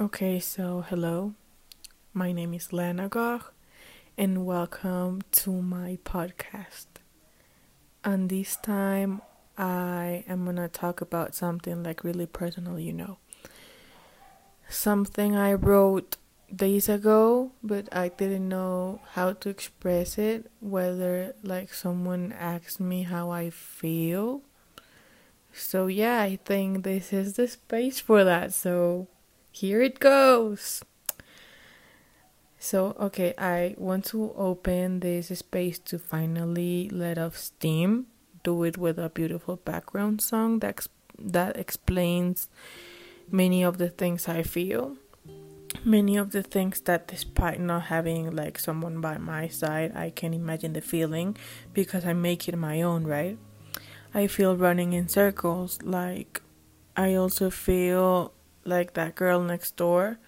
Okay, so hello. My name is Lena Goch and welcome to my podcast. And this time I am to talk about something like really personal, you know. Something I wrote days ago, but I didn't know how to express it, whether like someone asked me how I feel. So yeah, I think this is the space for that. So here it goes. So, okay, I want to open this space to finally let off steam. Do it with a beautiful background song that that explains many of the things I feel. Many of the things that despite not having like someone by my side, I can imagine the feeling because I make it my own, right? I feel running in circles like I also feel like that girl next door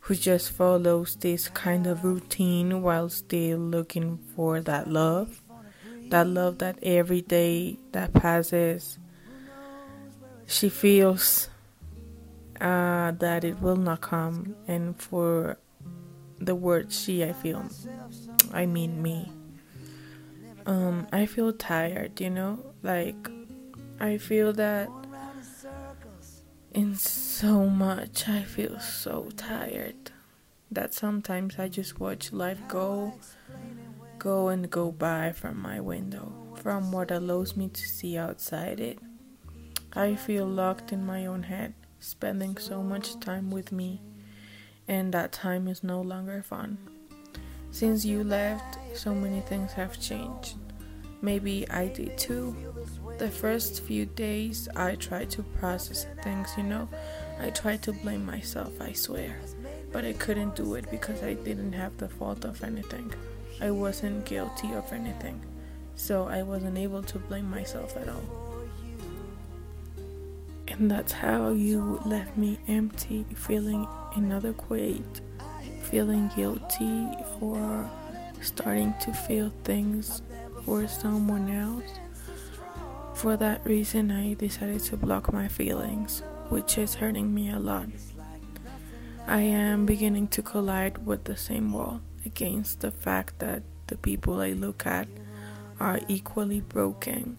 who just follows this kind of routine while still looking for that love. That love that every day that passes, she feels uh, that it will not come. And for the word she, I feel, I mean me. Um, I feel tired, you know? Like, I feel that in so much. I feel so tired that sometimes I just watch life go, go and go by from my window, from what allows me to see outside it. I feel locked in my own head, spending so much time with me, and that time is no longer fun. Since you left, so many things have changed. Maybe I did too. The first few days, I tried to process things, you know. I tried to blame myself, I swear. But I couldn't do it because I didn't have the fault of anything. I wasn't guilty of anything. So I wasn't able to blame myself at all. And that's how you left me empty, feeling inadequate, feeling guilty for starting to feel things for someone else. For that reason, I decided to block my feelings, which is hurting me a lot. I am beginning to collide with the same wall against the fact that the people I look at are equally broken,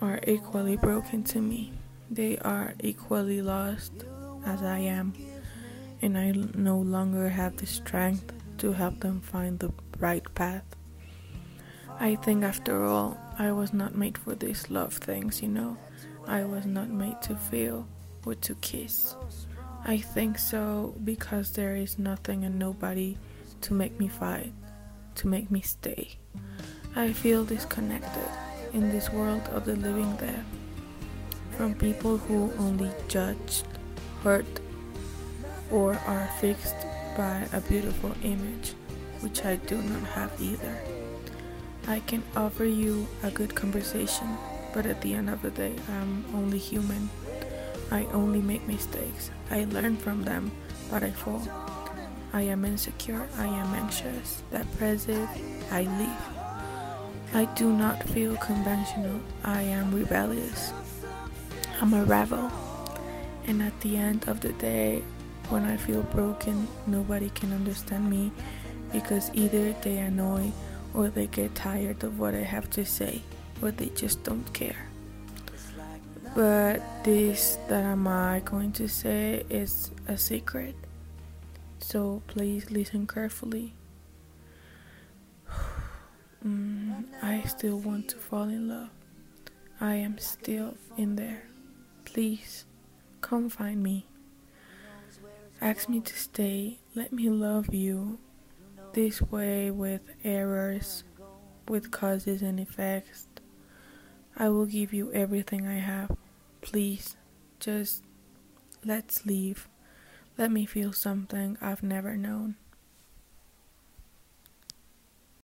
are equally broken to me. They are equally lost as I am, and I no longer have the strength to help them find the right path. I think, after all, I was not made for these love things, you know? I was not made to feel or to kiss. I think so because there is nothing and nobody to make me fight, to make me stay. I feel disconnected in this world of the living there from people who only judge, hurt, or are fixed by a beautiful image, which I do not have either. I can offer you a good conversation, but at the end of the day, I'm only human. I only make mistakes. I learn from them, but I fall. I am insecure, I am anxious, depressive, I leave. I do not feel conventional, I am rebellious. I'm a rebel. And at the end of the day, when I feel broken, nobody can understand me because either they annoy or they get tired of what I have to say, or they just don't care. But this that am I going to say is a secret. So please listen carefully. Mm, I still want to fall in love. I am still in there. Please come find me. Ask me to stay. Let me love you this way with errors, with causes and effects. I will give you everything I have. Please, just let's leave. Let me feel something I've never known.